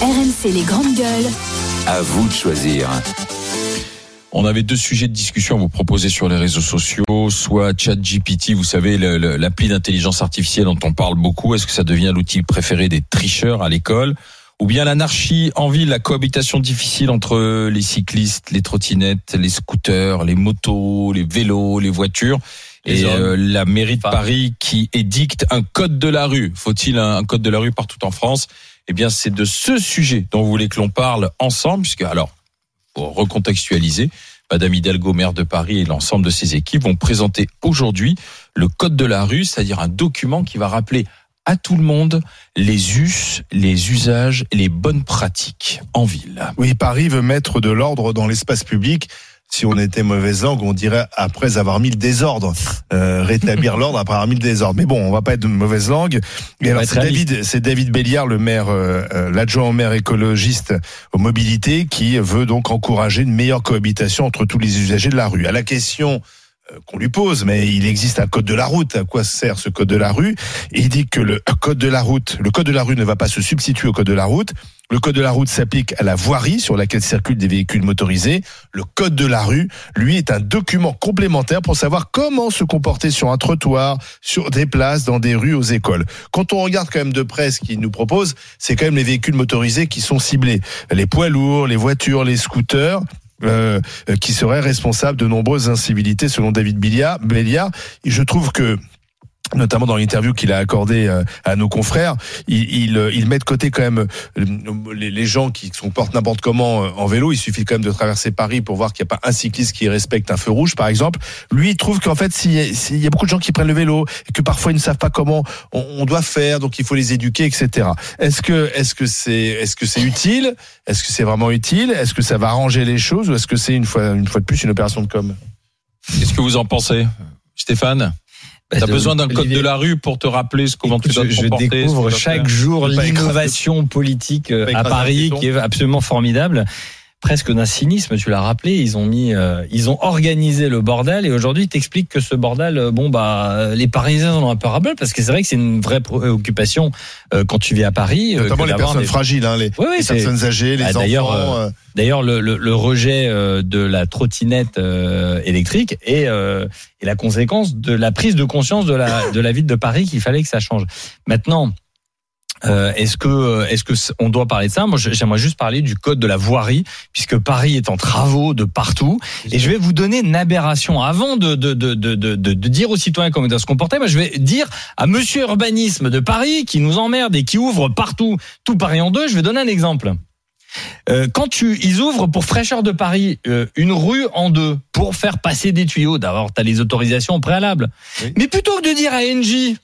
RMC les grandes gueules. À vous de choisir. On avait deux sujets de discussion à vous proposer sur les réseaux sociaux, soit ChatGPT, vous savez, l'appli d'intelligence artificielle dont on parle beaucoup. Est-ce que ça devient l'outil préféré des tricheurs à l'école? Ou bien l'anarchie en ville, la cohabitation difficile entre les cyclistes, les trottinettes, les scooters, les motos, les vélos, les voitures Les et euh, la mairie de. Paris qui édicte un code de la rue. Faut-il un code de la rue partout en France? Eh bien, c'est de ce sujet dont vous voulez que l'on parle ensemble, puisque alors, pour recontextualiser, Madame Hidalgo, maire de Paris et l'ensemble de ses équipes vont présenter aujourd'hui le code de la rue, c'est-à-dire un document qui va rappeler à tout le monde les us, les usages les bonnes pratiques en ville. Oui, Paris veut mettre de l'ordre dans l'espace public. Si on était mauvaise langue, on dirait après avoir mis le désordre, euh, rétablir l'ordre après avoir mis le désordre. Mais bon, on va pas être de mauvaise langue. Et alors c'est. David, c'est David Béliard, le maire, euh, euh, l'adjoint au maire écologiste aux mobilités, qui veut donc encourager une meilleure cohabitation entre tous les usagers de la rue. À la question qu'on lui pose, mais il existe un code de la route. À quoi sert ce code de la rue? Il dit que le code de la route, le code de la rue ne va pas se substituer au code de la route. Le code de la route s'applique à la voirie sur laquelle circulent des véhicules motorisés. Le code de la rue, lui, est un document complémentaire pour savoir comment se comporter sur un trottoir, sur des places, dans des rues, aux écoles. Quand on regarde quand même de près ce qu'il nous propose, c'est quand même les véhicules motorisés qui sont ciblés. Les poids lourds, les voitures, les scooters. Euh, euh, qui seraient responsables de nombreuses incivilités selon David Béliard. Je trouve que notamment dans l'interview qu'il a accordée euh, à nos confrères, il, il, euh, il met de côté quand même euh, les, gens qui se comportent n'importe comment en vélo. Il suffit quand même de traverser Paris pour voir qu'il n'y a pas un cycliste qui respecte un feu rouge, par exemple. Lui, il trouve qu'en fait, s'il s'il y a beaucoup de gens qui prennent le vélo et que parfois ils ne savent pas comment on, on doit faire, donc il faut les éduquer, etc. Est-ce que est-ce que c'est est-ce que c'est utile? Est-ce que c'est vraiment utile? Est-ce que ça va arranger les choses? Ou est-ce que c'est une fois une fois de plus une opération de com? Qu'est-ce que vous en pensez Stéphane? T'as besoin d'un code de la rue pour te rappeler ce comment tu dois te je, je découvre chaque jour l'innovation politique euh, à Paris qui est absolument formidable. Presque d'un cynisme, tu l'as rappelé. Ils ont mis, euh, ils ont organisé le bordel et aujourd'hui ils t'expliquent que ce bordel, euh, bon bah, euh, les Parisiens en ont un peu ras-le-bol parce que c'est vrai que c'est une vraie préoccupation euh, quand tu vis à Paris. euh, Notamment les personnes des- fragiles, hein, les, Oui, oui, les c'est- personnes âgées, les Ah, enfants. d'ailleurs, D'ailleurs, le, le, le rejet euh, de la trottinette euh, électrique est, euh, est la conséquence de la prise de conscience de la, de la ville de Paris qu'il fallait que ça change. Maintenant, euh, est-ce que est-ce que on doit parler de ça? Moi, j'aimerais juste parler du code de la voirie, puisque Paris est en travaux de partout. Et je vais vous donner une aberration. Avant de de de de de, de- dire aux citoyens comment ils doivent se comporter, moi, je vais dire à Monsieur Urbanisme de Paris qui nous emmerde et qui ouvre partout tout Paris en deux. Je vais donner un exemple. Euh, quand tu, ils ouvrent pour fraîcheur de Paris euh, une rue en deux pour faire passer des tuyaux. D'abord, tu as les autorisations préalables. Oui. Mais plutôt que de dire à Engie,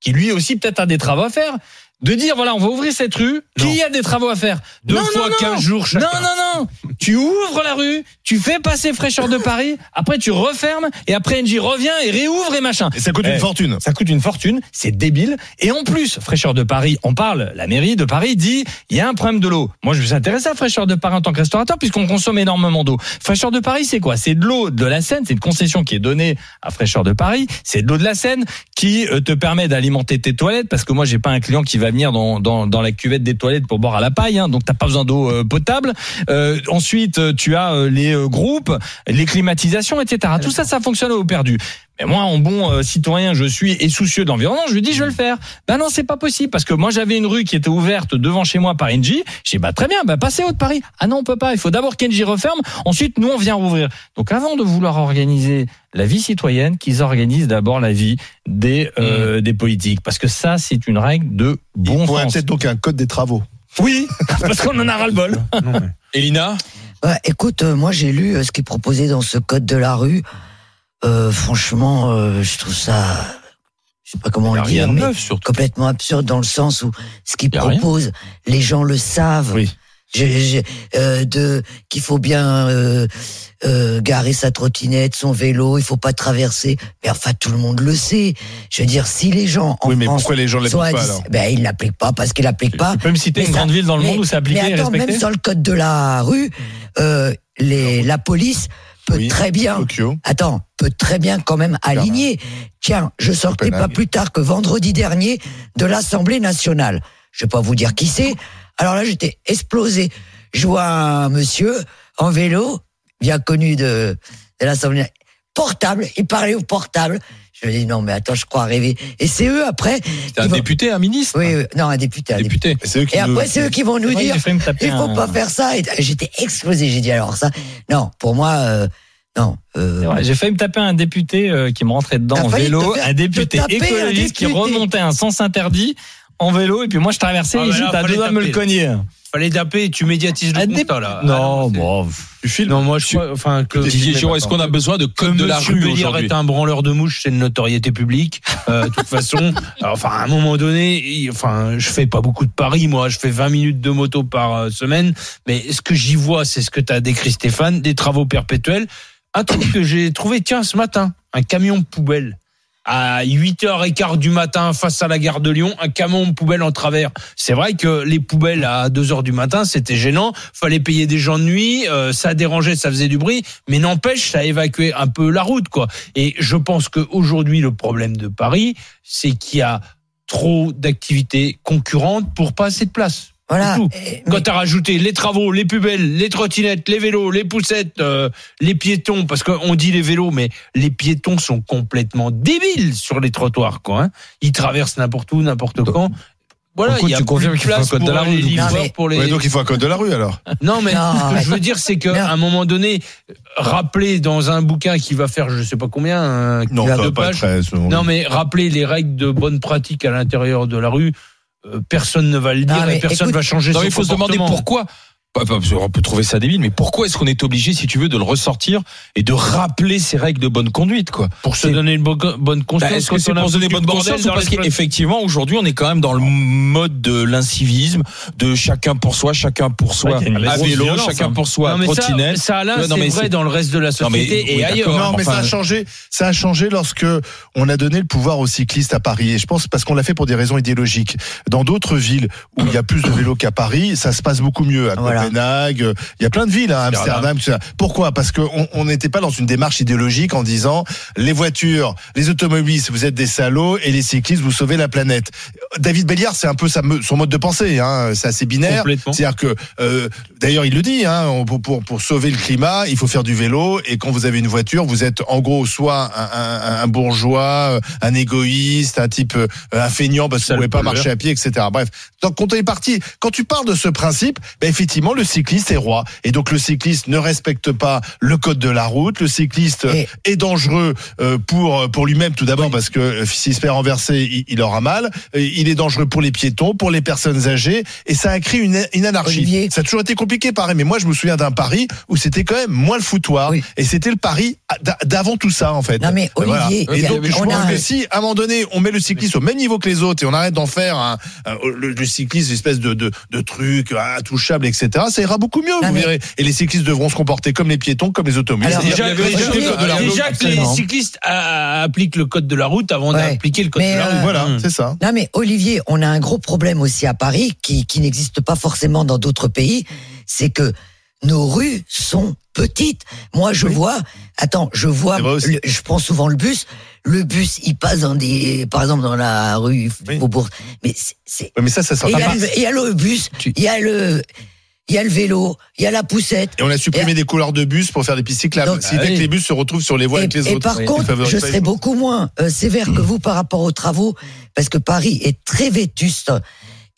qui lui aussi peut-être a des travaux à faire, de dire voilà, on va ouvrir cette rue, qui a des travaux à faire. Deux Non, fois non, non. 15 jours chacun. Non, non, non. tu ouvres la rue, tu fais passer fraîcheur de Paris, après tu refermes et après Engie revient et réouvre et machin. et ça coûte Eh, une fortune. Ça coûte une fortune, c'est débile. Et en plus, Fraîcheur de Paris, on parle, la mairie de Paris dit, il y a un problème de l'eau. Moi, je me suis intéressé à Fraîcheur de Paris en tant que restaurateur, puisqu'on consomme énormément d'eau. Fraîcheur de Paris, c'est quoi? C'est de l'eau de la Seine, c'est une concession qui est donnée à Fraîcheur de Paris. C'est de l'eau de la Seine qui euh, te permet d'alimenter tes toilettes, parce que moi, j'ai pas un client qui va dans, la cuvette des toilettes pour boire à la paille, hein, donc t'as pas besoin d'eau euh, potable. Euh, ensuite, euh, tu as euh, les groupes, les climatisations, etc. Tout ça, ça fonctionne au perdu. Mais moi, en bon euh, citoyen, je suis et soucieux de l'environnement, je lui dis, je vais le faire. Ben non, c'est pas possible parce que moi, j'avais une rue qui était ouverte devant chez moi par Engie. J'ai dit, bah très bien, bah passez haute Paris. Ah non, on peut pas. Il faut d'abord qu'Engie referme. Ensuite, nous, on vient rouvrir. Donc, avant de vouloir organiser la vie citoyenne, qu'ils organisent d'abord la vie des euh, des politiques, parce que ça, c'est une règle de bon Il faudrait sens. peut-être donc un code des travaux. Oui, parce qu'on en a ras le bol. Elina? Bah, écoute, euh, moi j'ai lu euh, ce qui est proposé dans ce code de la rue. Euh, franchement, euh, je trouve ça, je sais pas comment rien dire, mais neuf complètement absurde dans le sens où ce qu'il Y a rien. propose, les gens le savent. Oui. Je- je- euh, de qu'il faut bien euh, euh, garer sa trottinette, son vélo, il faut pas traverser. Mais enfin, tout le monde le sait. Je veux dire, si les gens en Oui, mais France pourquoi les gens l'appliquent pas 10 alors ben ils l'appliquent pas parce qu'ils l'appliquent pas. Tu peux me citer Mais une ça- grande ville dans le mais- monde où c'est appliqué mais et respecté même sur le code de la rue, euh, les, la police peut Oui. très bien, Tokyo. attends, peut très bien quand même aligner. Tiens, je sortais Copenhague. pas plus tard que vendredi dernier de l'Assemblée nationale. Je vais pas vous dire qui c'est. Alors là, j'étais explosé. Je vois un monsieur en vélo, bien connu de, de l'Assemblée, portable. Il parlait au portable. Je me dis non, mais attends, je crois rêver. Et c'est eux après. T'es un vont- député, un ministre Oui, oui, non, un député. un député. Député. Et c'est eux qui Et nous- après, c'est eux qui vont nous dire il faut un- pas faire ça. Et J'étais explosé. J'ai dit alors ça. Non, pour moi, euh, non. euh, C'est J'ai failli me taper un député euh, qui me rentrait dedans en vélo, un député te taper un écologiste qui remontait un sens interdit en vélo et puis moi je traversais Ah, et bah là, j'étais à deux doigts de me le cogner. Fallait taper, tu médiatises le dé- constat là. Non, Ah, c'est- bon. Tu filmes Non, moi je crois, enfin que Didier Giraud, est-ce qu'on a besoin de code de la rue aujourd'hui est un branleur de mouches, c'est une notoriété publique. Euh, de toute façon, enfin à un moment donné, enfin je fais pas beaucoup de paris, moi, je fais 20 minutes de moto par euh, semaine, mais ce que j'y vois, c'est ce que tu as décrit Stéphane, des travaux perpétuels. Un truc que j'ai trouvé, tiens, ce matin, un camion poubelle à 8h15 du matin face à la gare de Lyon, un camion poubelle en travers. C'est vrai que les poubelles à 2h du matin, c'était gênant, fallait payer des gens de nuit, euh, ça dérangeait, ça faisait du bruit, mais n'empêche, ça évacuait un peu la route quoi. Et je pense qu'aujourd'hui le problème de Paris, c'est qu'il y a trop d'activités concurrentes pour pas assez de place. Voilà. Et- Quand mais- tu as rajouté les travaux, les poubelles, les trottinettes, les vélos, les poussettes, euh, les piétons, parce qu'on dit les vélos, mais les piétons sont complètement débiles sur les trottoirs, quoi. hein. Ils traversent n'importe où, n'importe quand. Voilà, il y a tu plus confirmes de qu'il faut un place code de pour la les rue, Non, mais- pour les. Ouais, donc il faut un code de la rue alors. Non, mais Non, ce que je veux dire, c'est qu'à un moment donné, rappeler dans un bouquin qui va faire je sais pas combien, un Non, deux pas pages, être très. non, mais rappeler les règles de bonne pratique à l'intérieur de la rue, personne ne va le dire Non, et personne écoute- va changer Non, son il faut se demander comportement. pourquoi. On peut trouver ça débile, mais pourquoi est-ce qu'on est obligé, si tu veux, de le ressortir et de rappeler ces règles de bonne conduite, quoi? Pour se donner une bo- bonne Bah, conscience. Est-ce que c'est pour se donner bonne conscience ou parce qu'effectivement aujourd'hui on est quand même dans le mode de l'incivisme, de chacun pour soi, chacun pour soi, Ouais, à vélo, violence, chacun hein. pour soi, Non, mais ça, trottinette. ça, Alain, Ouais, c'est vrai dans le reste de la Non, mais- société oui, et ailleurs. Non, mais ça a changé. Ça a changé lorsque on a donné le pouvoir aux cyclistes à Paris. Et je pense parce qu'on l'a fait pour des raisons idéologiques. Dans d'autres villes où il y a plus de vélos qu'à Paris, ça se passe beaucoup mieux. À Voilà. Copenhague, euh, il y a plein de villes, hein, Amsterdam, tout ça. Pourquoi? Parce qu'on on n'était pas dans une démarche idéologique en disant les voitures, les automobilistes, vous êtes des salauds et les cyclistes, vous sauvez la planète. David Belliard, c'est un peu son mode de pensée. Hein, c'est assez binaire. C'est-à-dire que, euh, d'ailleurs, il le dit, hein, on- pour, pour, pour sauver le climat, il faut faire du vélo. Et quand vous avez une voiture, vous êtes en gros soit un, un- un bourgeois, un égoïste, un type, euh, un feignant parce que vous Sale pouvez pas marcher à pied, etc. Bref, donc quand on est parti, quand tu parles de ce principe, ben, effectivement, le cycliste est roi. Et donc le cycliste ne respecte pas le code de la route. Le cycliste Et- est dangereux euh, pour pour lui-même tout d'abord parce que euh, s'il se fait renverser, il, il aura mal. Euh, Il est dangereux pour les piétons, pour les personnes âgées, et ça a créé une, une anarchie. Olivier. Ça a toujours été compliqué, pareil. Mais moi, je me souviens d'un Paris où c'était quand même moins le foutoir, Oui. et c'était le Paris d'a- d'avant tout ça, en fait. Non, mais Voilà. Olivier, Et il y a- donc, je on pense a- que si, à un moment donné, on met le cycliste au même niveau que les autres et on arrête d'en faire un, un- le, le cycliste, une espèce de, de, de truc intouchable, etc., ça ira beaucoup mieux, Non, vous mais- verrez. Et les cyclistes devront se comporter comme les piétons, comme les automobilistes. Alors, Déjà, déjà- que les cyclistes a- appliquent le code de la route avant Ouais. d'appliquer le code Mais, de la euh, route. Voilà, Hum. c'est ça. Non mais Olivier, on a un gros problème aussi à Paris qui, qui n'existe pas forcément dans d'autres pays, c'est que nos rues sont petites. Moi je vois, attends, je vois, le- je prends souvent le bus, le bus il passe dans des, par exemple dans la rue Oui. Faubourg, mais c'est- Ouais, mais ça, ça sort il y a le bus, il y a le, il y a le vélo, il y a la poussette. Et on a supprimé des couleurs de bus pour faire des pistes cyclables. Donc- Ah oui. que les bus se retrouvent sur les voies Et, avec les et autres. par Oui. contre, je serais beaucoup moins euh, sévère que vous par rapport aux travaux, parce que Paris est très vétuste.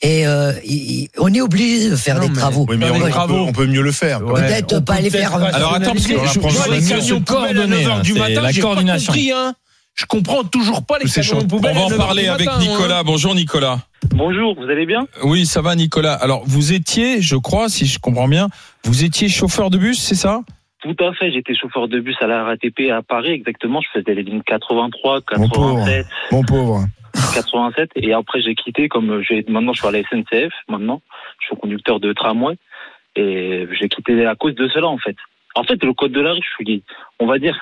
Et euh, il- on est obligé de faire Non, des mais- travaux. Oui, mais on, on peut, travaux. on peut mieux le faire. Ouais. Peut-être pas peut les faire-. Alors, attends, parce que je- je- les camions je- poubelles à coordonner, 9h du matin, la j'ai pas coordination. compris, hein. Je comprends toujours pas les poubelles. On va en 9 heures parler avec matin, hein. Nicolas. Bonjour Nicolas. Bonjour, vous allez bien? Oui, ça va Nicolas. Alors vous étiez, je crois, si je comprends bien, vous étiez chauffeur de bus, c'est ça? Tout à fait, j'étais chauffeur de bus à la RATP à Paris, exactement. Je faisais les lignes 83, Mon pauvre. 87, Mon pauvre. 87. Et après, j'ai quitté, comme j'ai maintenant, je suis à la SNCF, maintenant. Je suis conducteur de tramway. Et j'ai quitté à cause de cela, en fait. En fait, le code de la rue, je suis, on va dire,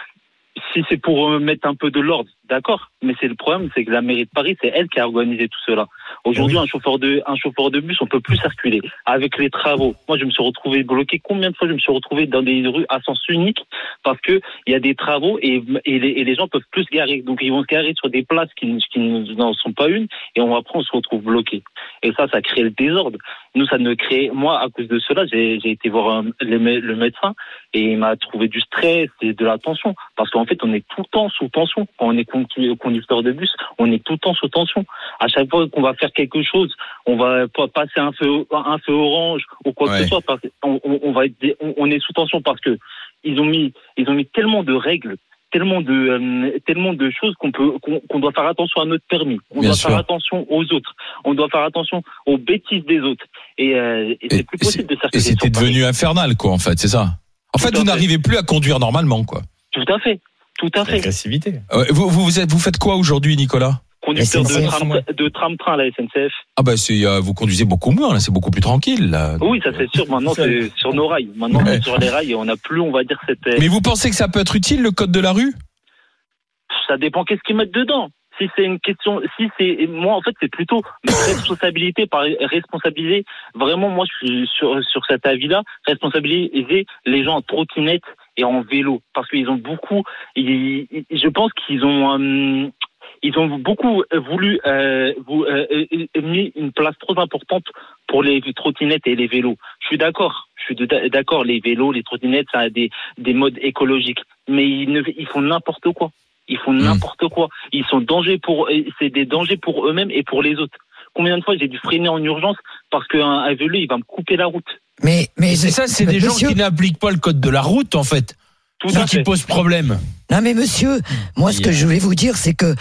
si c'est pour mettre un peu de l'ordre, D'accord, mais c'est le problème, c'est que la mairie de Paris, c'est elle qui a organisé tout cela. Aujourd'hui, un chauffeur de un chauffeur de bus, on peut plus circuler avec les travaux. Moi, je me suis retrouvé bloqué. Combien de fois je me suis retrouvé dans des rues à sens unique parce que il y a des travaux et, et, les, et les gens peuvent plus se garer. Donc, ils vont se garer sur des places qui, qui n'en sont pas une et on après on se retrouve bloqué. Et ça, ça crée le désordre. Nous, ça ne crée. Moi, à cause de cela, j'ai été voir un- le, mé- le médecin et il m'a trouvé du stress et de la tension parce qu'en fait, on est tout le temps sous tension quand on est condu- conducteur de bus. On est tout le temps sous tension. À chaque fois qu'on va faire quelque chose, on va pas passer un feu, un feu orange ou quoi que ce soit. Parce on, on va être, dé- on, on est sous tension parce que ils ont mis, ils ont mis tellement de règles, tellement de, euh, tellement de choses qu'on peut, qu'on doit faire attention à notre permis. On Bien doit sûr. faire attention aux autres. On doit faire attention aux bêtises des autres. Et, euh, et Et- c'est plus et possible de Et c'était Paris. devenu infernal, quoi, en fait, c'est ça. En Tout fait, vous n'arrivez plus à conduire normalement, quoi. Tout à fait. Tout à fait. Agressivité. Euh, Vous, vous, vous, êtes, vous faites quoi aujourd'hui, Nicolas? Conducteur de SNCF, tram, de tram-train à la SNCF. Ah bah c'est euh, vous conduisez beaucoup moins là, c'est beaucoup plus tranquille là. Oui, ça c'est sûr. Maintenant, c'est sur nos rails. Maintenant, Ouais. sur les rails on n'a plus, on va dire, cette. euh, Mais vous pensez que ça peut être utile le code de la rue? Ça dépend qu'est-ce qu'ils mettent dedans. Si c'est une question, si c'est moi en fait c'est plutôt responsabilité par responsabiliser. Vraiment moi je suis sur sur cet avis-là, responsabiliser les gens en trottinette et en vélo parce qu'ils ont beaucoup. ils- je pense qu'ils ont euh, ils ont beaucoup voulu euh, vous, euh, euh, mis une place trop importante pour les trottinettes et les vélos. Je suis d'accord. Je suis de- d'accord. Les vélos, les trottinettes, ça a des des modes écologiques, mais ils ne ils font n'importe quoi. Ils font n'importe quoi. Ils sont dangers pour, c'est des dangers pour eux-mêmes et pour les autres. Combien de fois j'ai dû freiner en urgence parce qu'un un vélo il va me couper la route. Mais, mais c'est ça, c'est des gens monsieur, qui n'appliquent pas le code de la route, en fait. À qui fait. pose problème. Non mais monsieur, moi ce que je voulais vous dire, c'est que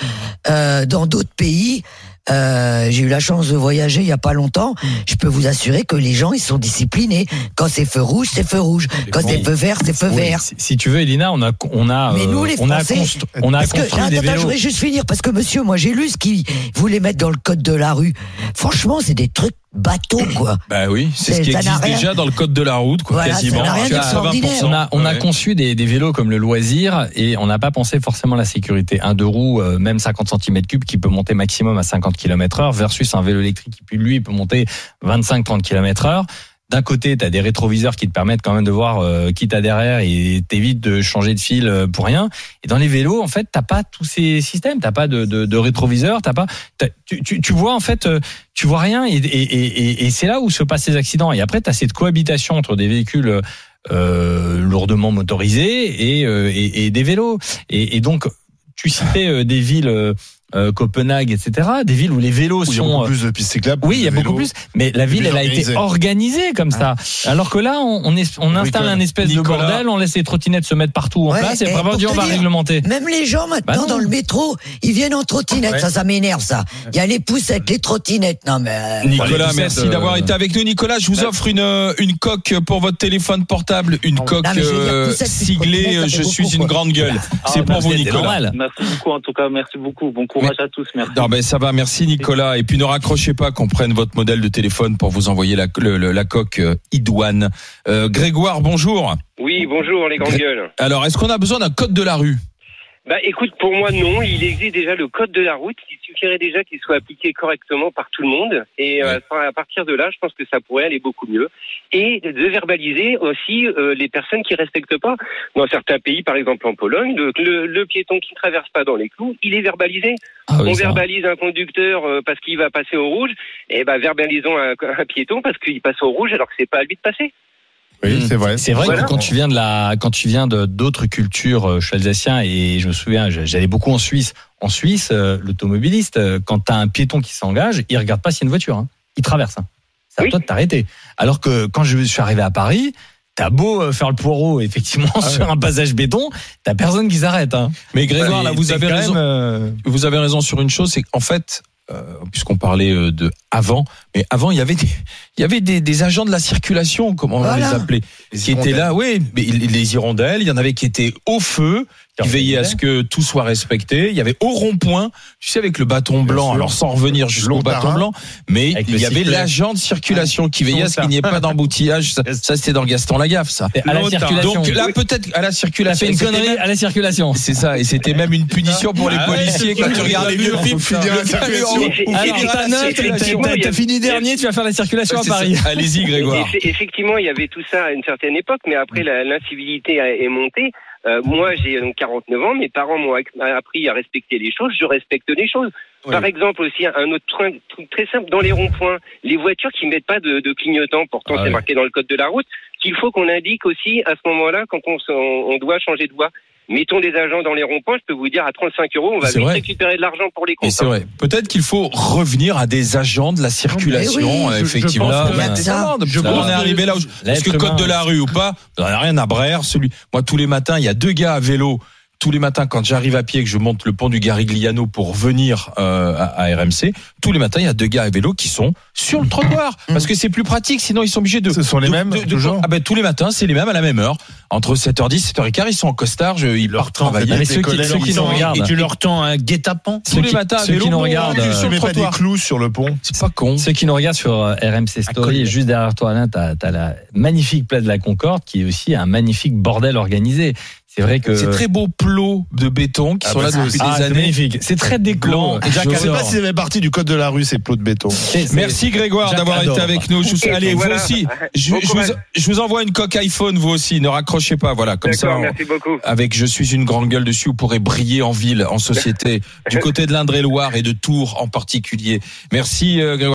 euh, dans d'autres pays, euh, j'ai eu la chance de voyager il y a pas longtemps. Je peux vous assurer que les gens ils sont disciplinés. Quand c'est feu rouge, c'est feu rouge. Quand bon. c'est feu vert, c'est feu Oui, vert. si, si tu veux, Elina, on a, on a, Mais euh, nous, les on a, Français, on a Parce que construit attends, des attends, je vélos. voudrais juste finir parce que monsieur, moi j'ai lu ce qu'il voulait mettre dans le code de la rue. Franchement, c'est des trucs bateaux quoi. Bah oui, c'est ce qui existe rien- déjà dans le code de la route, quoi, Voilà, quasiment. n'a rien Tu as d'extraordinaire. 20%. On a, on a Ouais. conçu des, des vélos comme le loisir et on n'a pas pensé forcément à la sécurité. Un deux roues, euh, même 50 cm3 qui peut monter maximum à 50 km heure versus un vélo électrique qui, lui, peut monter 25-30 km heure. D'un côté, tu as des rétroviseurs qui te permettent quand même de voir euh, qui t'as derrière et t'évites de changer de fil euh, pour rien. Et dans les vélos, en fait, t'as pas tous ces systèmes. T'as pas de, de, de rétroviseur. T'as pas. t'as- tu, tu, tu vois en fait, euh, tu vois rien. Et, et, et, et c'est là où se passent les accidents. Et après, t'as cette cohabitation entre des véhicules euh, lourdement motorisés et, euh, des vélos. Et, donc, tu citais des villes. Euh, euh, Copenhague, etc. Des villes où les vélos Où il y a sont beaucoup euh, plus de pistes cyclables. oui, il y a beaucoup plus. Mais la ville, elle a été organisée. comme ça. Alors que là, on, on, est, on installe un espèce Nicolas. de bordel, on laisse les trottinettes se mettre partout en Ouais, place et et après on va dire- réglementer. Même les gens Bah maintenant dans le métro, ils viennent en trottinette. Ouais. Ça, ça m'énerve ça. Il y a les poussettes, les trottinettes. Non mais. euh, Nicolas, merci d'avoir euh, été avec nous. Nicolas, je vous offre une, euh, une coque pour votre téléphone portable, une coque dire, euh, siglée Je suis une grande gueule. Ah, C'est pour vous, Nicolas. Merci beaucoup en tout cas. Merci beaucoup. Bon courage à tous. Merci. Non, ben, ça va, merci Nicolas. Et puis ne raccrochez pas qu'on prenne votre modèle de téléphone pour vous envoyer la, le- le- la coque euh, idoine. Euh, Grégoire, bonjour. Oui, bonjour les grandes gueules. Alors, est-ce qu'on a besoin d'un code de la rue? Bah écoute, pour moi non, il existe déjà le code de la route, il suffirait déjà qu'il soit appliqué correctement par tout le monde, et euh, à partir de là, je pense que ça pourrait aller beaucoup mieux. Et de verbaliser aussi euh, les personnes qui respectent pas. Dans certains pays, par exemple en Pologne, le, le- le piéton qui traverse pas dans les clous, il est verbalisé. Ah oui, On verbalise un conducteur euh, parce qu'il va passer au rouge, et ben verbalisons un, un piéton parce qu'il passe au rouge alors que c'est pas à lui de passer. Oui, c'est vrai. C'est vrai Voilà. que quand tu viens de la, quand tu viens de d'autres cultures, euh, je suis alsacien et je me souviens, j'allais beaucoup en Suisse. En Suisse, euh, l'automobiliste, euh, quand t'as un piéton qui s'engage, il regarde pas s'il y a une voiture, hein. il traverse. Hein. C'est à Oui. toi de t'arrêter. Alors que quand je suis arrivé à Paris, t'as beau euh, faire le poireau, effectivement, Ah sur un passage béton, t'as personne qui s'arrête. Hein. Mais Grégoire, là, vous avez raison. même, euh, Vous avez raison sur une chose, c'est qu'en fait, euh, puisqu'on parlait euh, de avant, Mais avant, il y avait des, il y avait des, des agents de la circulation, comment on Voilà. les appelait, Les qui étaient là, oui, mais les hirondelles, il y en avait qui étaient au feu, qui veillaient à ce que tout soit respecté. Il y avait au rond-point, tu sais, avec le bâton blanc, sûr. alors sans revenir jusqu'au bâton blanc, mais Avec il y avait l'agent de circulation qui veillait à ce qu'il n'y ait pas d'embouteillage. Ça, ça, c'était dans Gaston Lagaffe, ça. À la circulation. Donc là, peut-être à la circulation. fait une c'était connerie même- à la circulation. C'est ça, et c'était même une punition pour les Ah policiers quand tu regardes les vieux films. t'as- il fini dernier, tu vas faire la circulation à C'est. Paris. Allez-y, Grégoire. Eff- Effectivement, il y avait tout ça à une certaine époque, mais après l'incivilité est montée. Euh, moi, j'ai donc 49 ans, mes parents m'ont appris à respecter les choses, je respecte les choses. Par exemple aussi, un autre truc, très simple, dans les ronds-points, les voitures qui mettent pas de, de clignotant, pourtant Ah c'est marqué dans le code de la route, qu'il faut qu'on indique aussi à ce moment-là quand on, doit changer de voie. Mettons des agents dans les ronds-points, je peux vous dire à 35 euros, on va C'est vite vrai. récupérer de l'argent pour les Et comptes. c'est vrai. Peut-être qu'il faut revenir à des agents de la circulation, oui, euh, je- je effectivement. pense a ça. Je on est que arrivé là où, parce que code de la rue ou pas, on n'a rien à Brère. Celui, moi, tous les matins, il y a deux gars à vélo. Tous les matins, quand j'arrive à pied, et que je monte le pont du Garigliano pour venir euh, à, à RMC, tous les matins, il y a deux gars à vélo qui sont sur le trottoir, parce que c'est plus pratique. Sinon, ils sont obligés de. Ce sont les de- mêmes, de- de- toujours Ah ben tous les matins, c'est les mêmes à la même heure, entre 7h10 7h15, ils sont en costard, je- ils partent temps, travailler. Mais ceux qui, ceux qui nous regardent, Et tu leur tends un guet-apens. Tous les qui- matins à ceux vélo, qui nous regardent, sur Tu le mets pas des clous sur le pont C'est pas con. Ceux qui nous regardent sur euh, RMC Story, juste derrière toi, Alain, t'as as la magnifique place de la Concorde, qui est aussi un magnifique bordel organisé. C'est vrai que C'est très beaux plots de béton qui Ah sont bah là depuis Ah, des c'est années. magnifique. C'est très jaune. Je sais pas si ça fait partie du code de la rue, ces plots de béton. Merci Grégoire d'avoir été avec nous. Je vous- allez, voilà. vous aussi. Je, vous, courage. je vous envoie une coque iPhone, vous aussi. Ne raccrochez pas. Voilà, comme ça. On- merci beaucoup. avec Je suis une grande gueule dessus, vous pourrez briller en ville, en société, du côté de l'Indre-et-Loire et de Tours en particulier. Merci euh, Grégoire.